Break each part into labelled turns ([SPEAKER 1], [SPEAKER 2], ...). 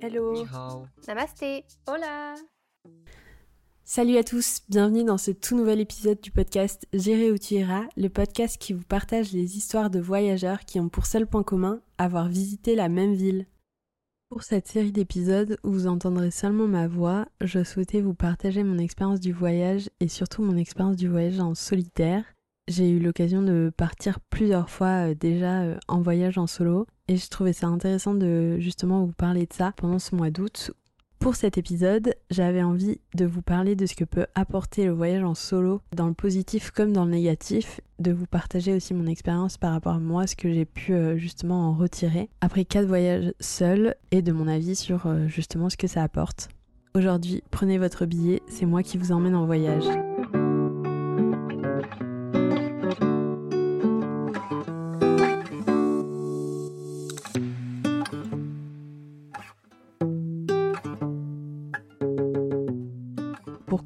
[SPEAKER 1] Hello.
[SPEAKER 2] Namasté.
[SPEAKER 3] Hola.
[SPEAKER 1] Salut à tous, bienvenue dans ce tout nouvel épisode du podcast Gérer où tu iras, le podcast qui vous partage les histoires de voyageurs qui ont pour seul point commun avoir visité la même ville. Pour cette série d'épisodes où vous entendrez seulement ma voix, je souhaitais vous partager mon expérience du voyage et surtout mon expérience du voyage en solitaire. J'ai eu l'occasion de partir plusieurs fois euh, déjà euh, en voyage en solo et je trouvais ça intéressant de justement vous parler de ça pendant ce mois d'août pour cet épisode, j'avais envie de vous parler de ce que peut apporter le voyage en solo, dans le positif comme dans le négatif, de vous partager aussi mon expérience par rapport à moi, ce que j'ai pu euh, justement en retirer après quatre voyages seuls et de mon avis sur euh, justement ce que ça apporte. Aujourd'hui, prenez votre billet, c'est moi qui vous emmène en voyage.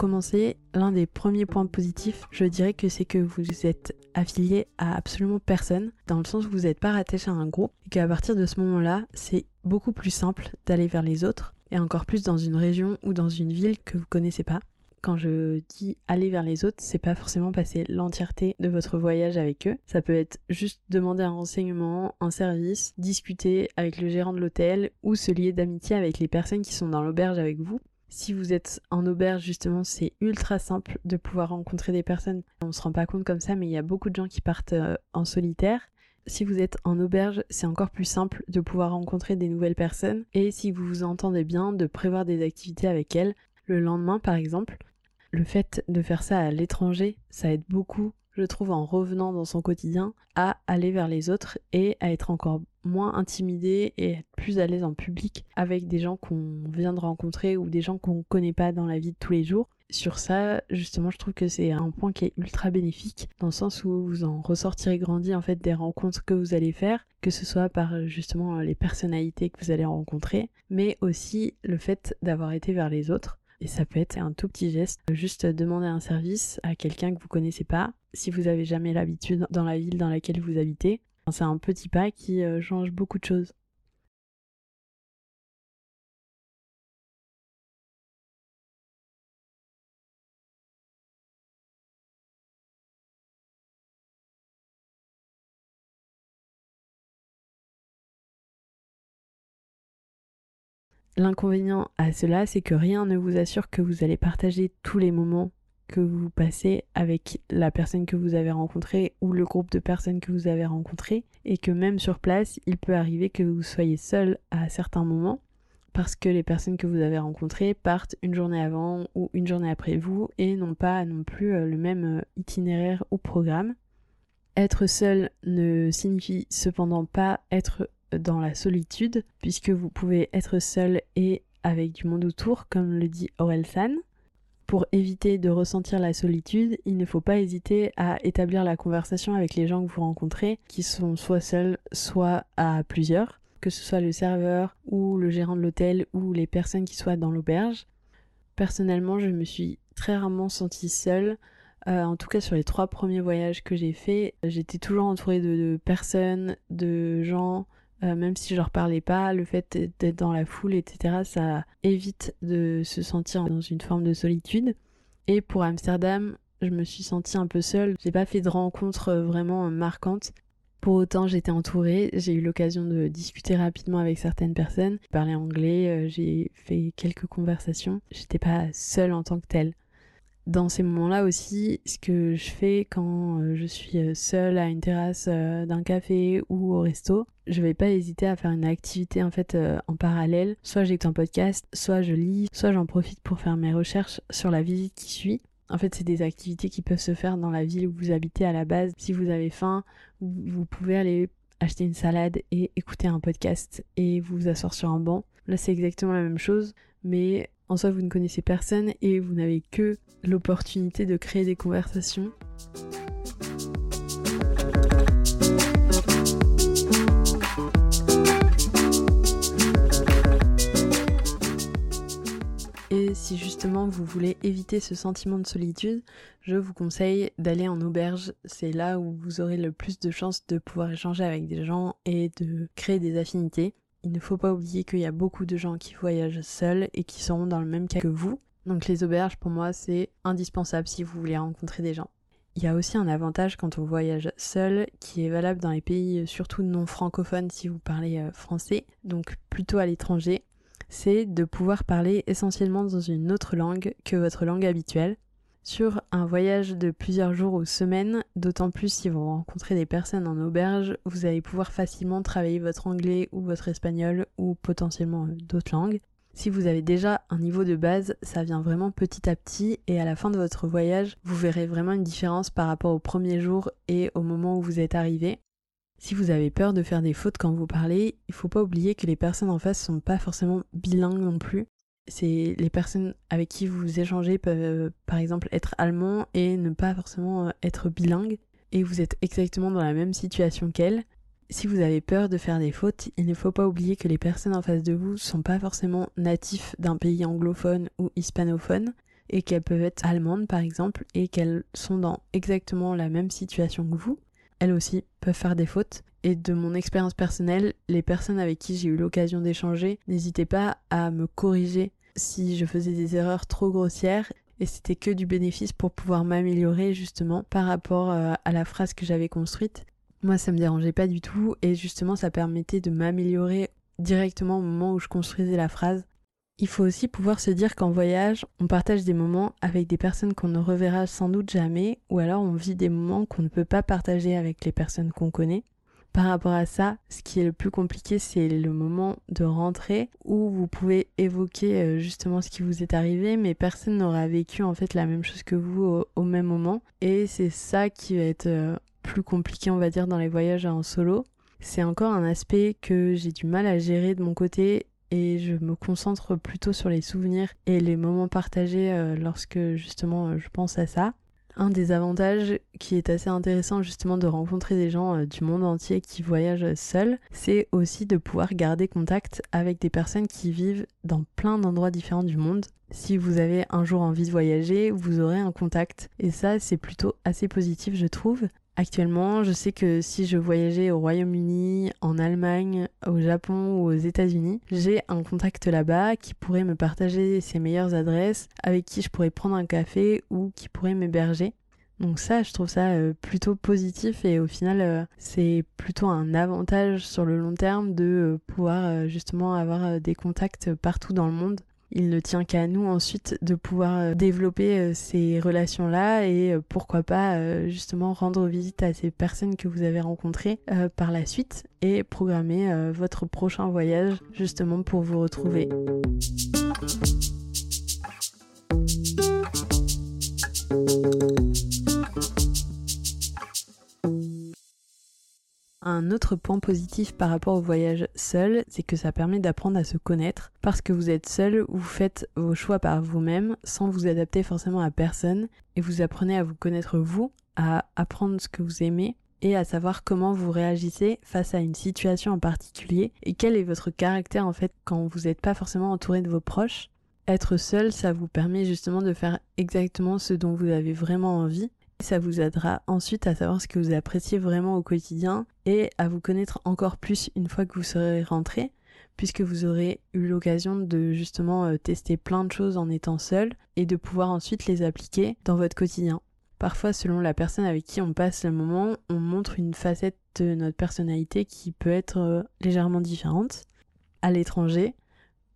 [SPEAKER 1] Commencer, l'un des premiers points positifs, je dirais que c'est que vous êtes affilié à absolument personne, dans le sens où vous n'êtes pas rattaché à un groupe, et qu'à partir de ce moment-là, c'est beaucoup plus simple d'aller vers les autres, et encore plus dans une région ou dans une ville que vous connaissez pas. Quand je dis aller vers les autres, c'est pas forcément passer l'entièreté de votre voyage avec eux. Ça peut être juste demander un renseignement, un service, discuter avec le gérant de l'hôtel ou se lier d'amitié avec les personnes qui sont dans l'auberge avec vous. Si vous êtes en auberge, justement, c'est ultra simple de pouvoir rencontrer des personnes. On se rend pas compte comme ça, mais il y a beaucoup de gens qui partent euh, en solitaire. Si vous êtes en auberge, c'est encore plus simple de pouvoir rencontrer des nouvelles personnes. Et si vous vous entendez bien, de prévoir des activités avec elles. Le lendemain, par exemple, le fait de faire ça à l'étranger, ça aide beaucoup je trouve, en revenant dans son quotidien, à aller vers les autres et à être encore moins intimidé et être plus à l'aise en public avec des gens qu'on vient de rencontrer ou des gens qu'on connaît pas dans la vie de tous les jours. Sur ça, justement, je trouve que c'est un point qui est ultra bénéfique dans le sens où vous en ressortirez grandi en fait des rencontres que vous allez faire, que ce soit par justement les personnalités que vous allez rencontrer, mais aussi le fait d'avoir été vers les autres et ça peut être un tout petit geste, juste demander un service à quelqu'un que vous connaissez pas, si vous avez jamais l'habitude dans la ville dans laquelle vous habitez. C'est un petit pas qui euh, change beaucoup de choses. L'inconvénient à cela, c'est que rien ne vous assure que vous allez partager tous les moments que vous passez avec la personne que vous avez rencontrée ou le groupe de personnes que vous avez rencontré et que même sur place, il peut arriver que vous soyez seul à certains moments parce que les personnes que vous avez rencontrées partent une journée avant ou une journée après vous et n'ont pas non plus euh, le même euh, itinéraire ou programme. Être seul ne signifie cependant pas être dans la solitude, puisque vous pouvez être seul et avec du monde autour, comme le dit Orelsan. Pour éviter de ressentir la solitude, il ne faut pas hésiter à établir la conversation avec les gens que vous rencontrez, qui sont soit seuls, soit à plusieurs, que ce soit le serveur ou le gérant de l'hôtel ou les personnes qui soient dans l'auberge. Personnellement, je me suis très rarement sentie seule. Euh, en tout cas, sur les trois premiers voyages que j'ai faits, j'étais toujours entourée de personnes, de gens, euh, même si je leur parlais pas, le fait d'être dans la foule, etc., ça évite de se sentir dans une forme de solitude. Et pour Amsterdam, je me suis sentie un peu seule. J'ai pas fait de rencontres euh, vraiment marquantes. Pour autant, j'étais entourée, j'ai eu l'occasion de discuter rapidement avec certaines personnes, parler anglais, euh, j'ai fait quelques conversations. J'étais pas seule en tant que telle dans ces moments-là aussi, ce que je fais quand euh, je suis euh, seule à une terrasse euh, d'un café ou au resto, je vais pas hésiter à faire une activité en fait en parallèle. Soit j'écoute un podcast, soit je lis, soit j'en profite pour faire mes recherches sur la visite qui suit. En fait, c'est des activités qui peuvent se faire dans la ville où vous habitez à la base. Si vous avez faim, vous pouvez aller acheter une salade et écouter un podcast et vous asseoir sur un banc. Là, c'est exactement la même chose, mais en soi, vous ne connaissez personne et vous n'avez que l'opportunité de créer des conversations. Et si justement vous voulez éviter ce sentiment de solitude, je vous conseille d'aller en auberge. C'est là où vous aurez le plus de chances de pouvoir échanger avec des gens et de créer des affinités. Il ne faut pas oublier qu'il y a beaucoup de gens qui voyagent seuls et qui seront dans le même cas que vous. Donc les auberges, pour moi, c'est indispensable si vous voulez rencontrer des gens. Il y a aussi un avantage quand on voyage seul qui est valable dans les pays euh, surtout non francophones si vous parlez euh, français, donc plutôt à l'étranger, c'est de pouvoir parler essentiellement dans une autre langue que votre langue habituelle. Sur un voyage de plusieurs jours ou semaines, d'autant plus si vous rencontrez des personnes en auberge, vous allez pouvoir facilement travailler votre anglais ou votre espagnol ou potentiellement euh, d'autres langues. Si vous avez déjà un niveau de base, ça vient vraiment petit à petit et à la fin de votre voyage, vous verrez vraiment une différence par rapport au premier jour et au moment où vous êtes arrivé. Si vous avez peur de faire des fautes quand vous parlez, il faut pas oublier que les personnes en face sont pas forcément bilingues non plus. C'est les personnes avec qui vous échangez peuvent euh, par exemple être allemands et ne pas forcément euh, être bilingues. Et vous êtes exactement dans la même situation qu'elles. Si vous avez peur de faire des fautes, il ne faut pas oublier que les personnes en face de vous sont pas forcément natifs d'un pays anglophone ou hispanophone et qu'elles peuvent être allemandes par exemple et qu'elles sont dans exactement la même situation que vous. Elles aussi peuvent faire des fautes et de mon expérience personnelle, les personnes avec qui j'ai eu l'occasion d'échanger, n'hésitez pas à me corriger si je faisais des erreurs trop grossières et c'était que du bénéfice pour pouvoir m'améliorer justement par rapport euh, à la phrase que j'avais construite moi, ça me dérangeait pas du tout et justement, ça permettait de m'améliorer directement au moment où je construisais la phrase. Il faut aussi pouvoir se dire qu'en voyage, on partage des moments avec des personnes qu'on ne reverra sans doute jamais ou alors on vit des moments qu'on ne peut pas partager avec les personnes qu'on connaît. Par rapport à ça, ce qui est le plus compliqué, c'est le moment de rentrée où vous pouvez évoquer euh, justement ce qui vous est arrivé, mais personne n'aura vécu en fait la même chose que vous au, même moment. Et c'est ça qui va être euh, plus compliqué, on va dire, dans les voyages en solo. C'est encore un aspect que j'ai du mal à gérer de mon côté et je me concentre plutôt sur les souvenirs et les moments partagés euh, lorsque justement je pense à ça. Un des avantages qui est assez intéressant justement de rencontrer des gens euh, du monde entier qui voyagent seuls, c'est aussi de pouvoir garder contact avec des personnes qui vivent dans plein d'endroits différents du monde. Si vous avez un jour envie de voyager, vous aurez un contact. Et ça, c'est plutôt assez positif, je trouve. Actuellement, je sais que si je voyageais au Royaume-Uni, en Allemagne, au Japon ou aux États-Unis, j'ai un contact là-bas qui pourrait me partager ses meilleures adresses, avec qui je pourrais prendre un café ou qui pourrait m'héberger. Donc ça, je trouve ça euh, plutôt positif et au final, euh, c'est plutôt un avantage sur le long terme de euh, pouvoir justement avoir des contacts partout dans le monde il ne tient qu'à nous ensuite de pouvoir euh, développer euh, ces relations-là et euh, pourquoi pas justement rendre visite à ces personnes que vous avez rencontrées par la suite et programmer votre prochain voyage justement pour vous retrouver. Un autre point positif par rapport au voyage seul, c'est que ça permet d'apprendre à se connaître. Parce que vous êtes seul, vous faites vos choix par vous-même sans vous adapter forcément à personne et vous apprenez à vous connaître vous, à apprendre ce que vous aimez et à savoir comment vous réagissez face à une situation en particulier et quel est votre caractère en fait quand vous n'êtes pas forcément entouré de vos proches. Être seul, ça vous permet justement de faire exactement ce dont vous avez vraiment envie ça vous aidera ensuite à savoir ce que vous appréciez vraiment au quotidien et à vous connaître encore plus une fois que vous serez rentré, puisque vous aurez eu l'occasion de justement euh, tester plein de choses en étant seul et de pouvoir ensuite les appliquer dans votre quotidien. Parfois, selon la personne avec qui on passe le moment, on montre une facette de notre personnalité qui peut être euh, légèrement différente. À l'étranger,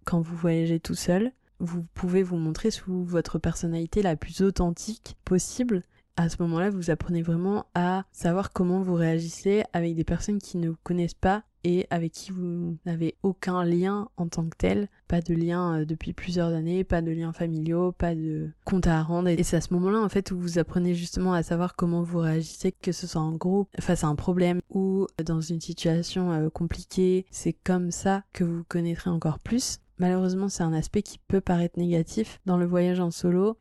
[SPEAKER 1] quand vous voyagez tout seul, vous pouvez vous montrer sous votre personnalité la plus authentique possible à ce moment-là, vous apprenez vraiment à savoir comment vous réagissez avec des personnes qui ne vous connaissent pas et avec qui vous n'avez aucun lien en tant que tel, pas de lien euh, depuis plusieurs années, pas de liens familiaux, pas de compte à rendre. Et c'est à ce moment-là en fait où vous apprenez justement à savoir comment vous réagissez, que ce soit en groupe, face à un problème ou dans une situation euh, compliquée. C'est comme ça que vous connaîtrez encore plus. Malheureusement, c'est un aspect qui peut paraître négatif dans le voyage en solo,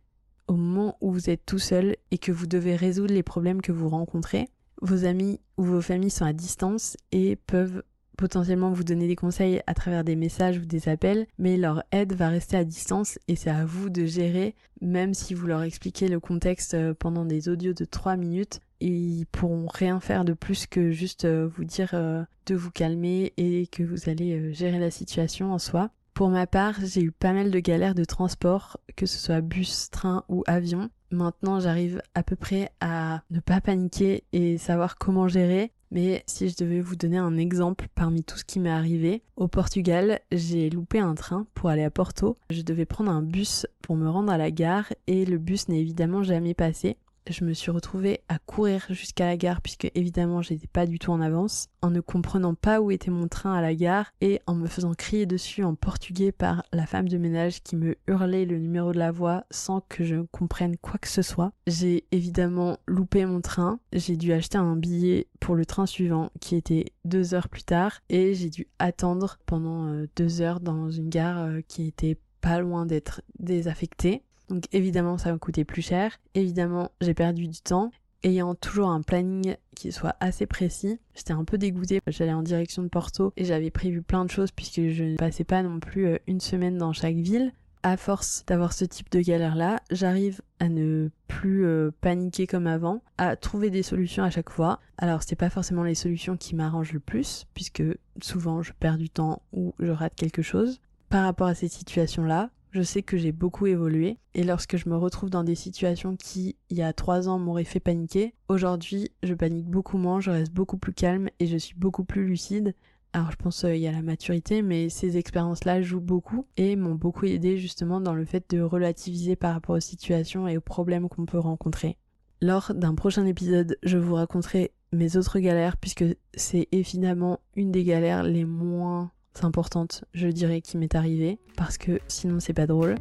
[SPEAKER 1] au moment où vous êtes tout seul et que vous devez résoudre les problèmes que vous rencontrez. Vos amis ou vos familles sont à distance et peuvent potentiellement vous donner des conseils à travers des messages ou des appels, mais leur aide va rester à distance et c'est à vous de gérer, même si vous leur expliquez le contexte euh, pendant des audios de 3 minutes, ils pourront rien faire de plus que juste euh, vous dire euh, de vous calmer et que vous allez gérer la situation en soi. Pour ma part, j'ai eu pas mal de galères de transport, que ce soit bus, train ou avion. Maintenant, j'arrive à peu près à ne pas paniquer et savoir comment gérer. Mais si je devais vous donner un exemple parmi tout ce qui m'est arrivé, au Portugal, j'ai loupé un train pour aller à Porto. Je devais prendre un bus pour me rendre à la gare et le bus n'est évidemment jamais passé je me suis retrouvée à courir jusqu'à la gare puisque évidemment j'étais pas du tout en avance, en ne comprenant pas où était mon train à la gare et en me faisant crier dessus en portugais par la femme de ménage qui me hurlait le numéro de la voie sans que je comprenne quoi que ce soit. J'ai évidemment loupé mon train, j'ai dû acheter un billet pour le train suivant qui était deux heures plus tard et j'ai dû attendre pendant euh, deux heures dans une gare euh, qui était pas loin d'être désaffectée. Donc évidemment, ça m'a coûté plus cher. Évidemment, j'ai perdu du temps. Ayant toujours un planning qui soit assez précis, j'étais un peu dégoûtée. J'allais en direction de Porto et j'avais prévu plein de choses puisque je ne passais pas non plus euh, une semaine dans chaque ville. À force d'avoir ce type de galère-là, j'arrive à ne plus euh, paniquer comme avant, à trouver des solutions à chaque fois. Alors c'est pas forcément les solutions qui m'arrangent le plus, puisque souvent je perds du temps ou je rate quelque chose. Par rapport à cette situation-là, je sais que j'ai beaucoup évolué et lorsque je me retrouve dans des situations qui, il y a trois ans, m'auraient fait paniquer, aujourd'hui, je panique beaucoup moins, je reste beaucoup plus calme et je suis beaucoup plus lucide. Alors je pense qu'il euh, y a la maturité, mais ces expériences-là jouent beaucoup et m'ont beaucoup aidé justement dans le fait de relativiser par rapport aux situations et aux problèmes qu'on peut rencontrer. Lors d'un prochain épisode, je vous raconterai mes autres galères puisque c'est évidemment une des galères les moins importante, je dirais, qui m'est arrivée, parce que sinon c'est pas drôle.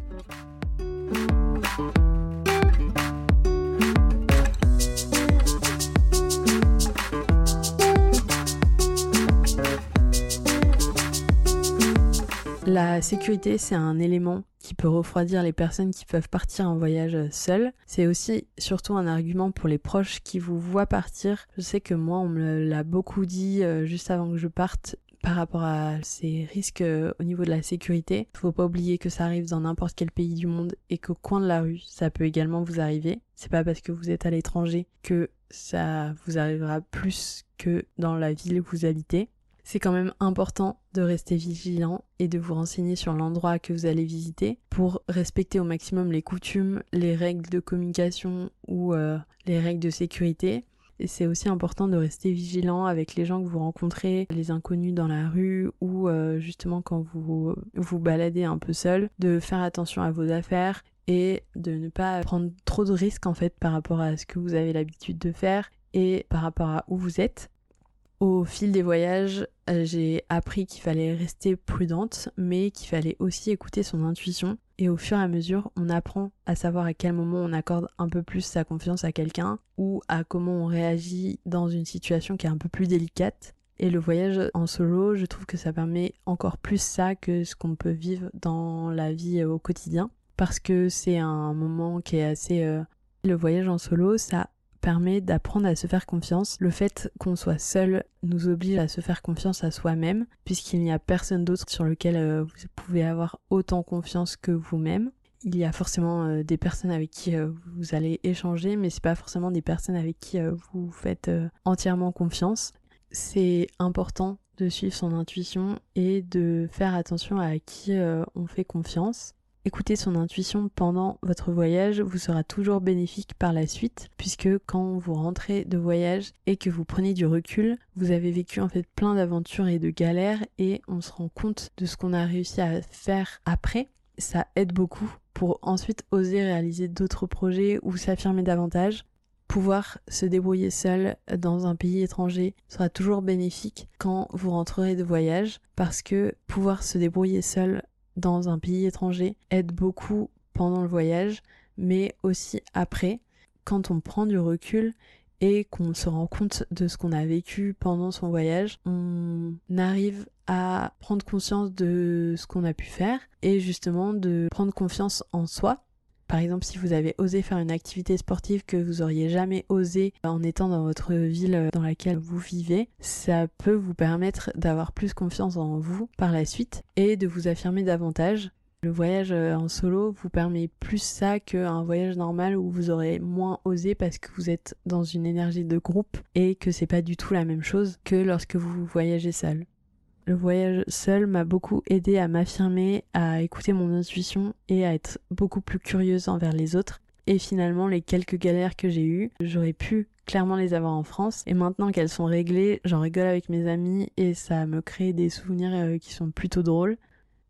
[SPEAKER 1] La sécurité, c'est un élément qui peut refroidir les personnes qui peuvent partir en voyage seules. C'est aussi surtout un argument pour les proches qui vous voient partir. Je sais que moi, on me l'a beaucoup dit euh, juste avant que je parte par rapport à ces risques euh, au niveau de la sécurité. Faut pas oublier que ça arrive dans n'importe quel pays du monde et qu'au coin de la rue, ça peut également vous arriver. C'est pas parce que vous êtes à l'étranger que ça vous arrivera plus que dans la ville où vous habitez. C'est quand même important de rester vigilant et de vous renseigner sur l'endroit que vous allez visiter pour respecter au maximum les coutumes, les règles de communication ou euh, les règles de sécurité c'est aussi important de rester vigilant avec les gens que vous rencontrez, les inconnus dans la rue ou euh, justement quand vous vous baladez un peu seul, de faire attention à vos affaires et de ne pas prendre trop de risques en fait par rapport à ce que vous avez l'habitude de faire et par rapport à où vous êtes. Au fil des voyages, j'ai appris qu'il fallait rester prudente, mais qu'il fallait aussi écouter son intuition et au fur et à mesure, on apprend à savoir à quel moment on accorde un peu plus sa confiance à quelqu'un ou à comment on réagit dans une situation qui est un peu plus délicate. Et le voyage en solo, je trouve que ça permet encore plus ça que ce qu'on peut vivre dans la vie au quotidien. Parce que c'est un moment qui est assez... Euh, le voyage en solo, ça permet d'apprendre à se faire confiance. Le fait qu'on soit seul nous oblige à se faire confiance à soi-même, puisqu'il n'y a personne d'autre sur lequel euh, vous pouvez avoir autant confiance que vous-même. Il y a forcément euh, des personnes avec qui euh, vous allez échanger, mais c'est pas forcément des personnes avec qui vous faites entièrement confiance. C'est important de suivre son intuition et de faire attention à qui on fait confiance. Écouter son intuition pendant votre voyage vous sera toujours bénéfique par la suite puisque quand vous rentrez de voyage et que vous prenez du recul, vous avez vécu en fait plein d'aventures et de galères et on se rend compte de ce qu'on a réussi à faire après. Ça aide beaucoup pour ensuite oser réaliser d'autres projets ou s'affirmer davantage. Pouvoir se débrouiller seul dans un pays étranger sera toujours bénéfique quand vous rentrerez de voyage parce que pouvoir se débrouiller seul dans un pays étranger aide beaucoup pendant le voyage, mais aussi après, quand on prend du recul et qu'on se rend compte de ce qu'on a vécu pendant son voyage, on arrive à prendre conscience de ce qu'on a pu faire et justement de prendre confiance en soi. Par exemple, si vous avez osé faire une activité sportive que vous auriez jamais osé en étant dans votre ville dans laquelle vous vivez, ça peut vous permettre d'avoir plus confiance en vous par la suite et de vous affirmer davantage. Le voyage euh, en solo vous permet plus ça qu'un voyage normal où vous aurez moins osé parce que vous êtes dans une énergie de groupe et que c'est pas du tout la même chose que lorsque vous voyagez seul. Le voyage seul m'a beaucoup aidé à m'affirmer, à écouter mon intuition et à être beaucoup plus curieuse envers les autres. Et finalement, les quelques galères que j'ai eues, j'aurais pu clairement les avoir en France. Et maintenant qu'elles sont réglées, j'en rigole avec mes amis et ça me crée des souvenirs euh, qui sont plutôt drôles.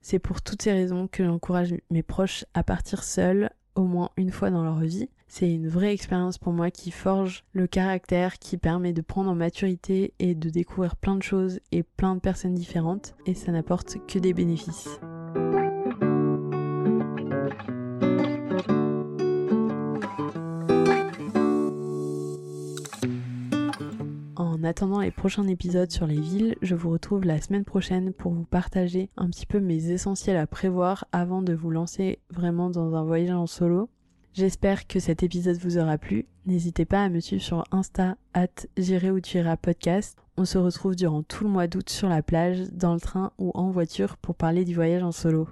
[SPEAKER 1] C'est pour toutes ces raisons que j'encourage mes proches à partir seuls au moins une fois dans leur vie. C'est une vraie expérience pour moi qui forge le caractère, qui permet de prendre en maturité et de découvrir plein de choses et plein de personnes différentes, et ça n'apporte que des bénéfices. En attendant les prochains épisodes sur les villes, je vous retrouve la semaine prochaine pour vous partager un petit peu mes essentiels à prévoir avant de vous lancer vraiment dans un voyage en solo. J'espère que cet épisode vous aura plu. N'hésitez pas à me suivre sur Insta, at J'irai où tu podcast. On se retrouve durant tout le mois d'août sur la plage, dans le train ou en voiture pour parler du voyage en solo.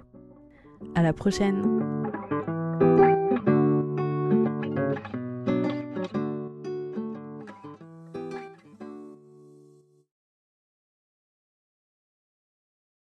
[SPEAKER 1] À la prochaine!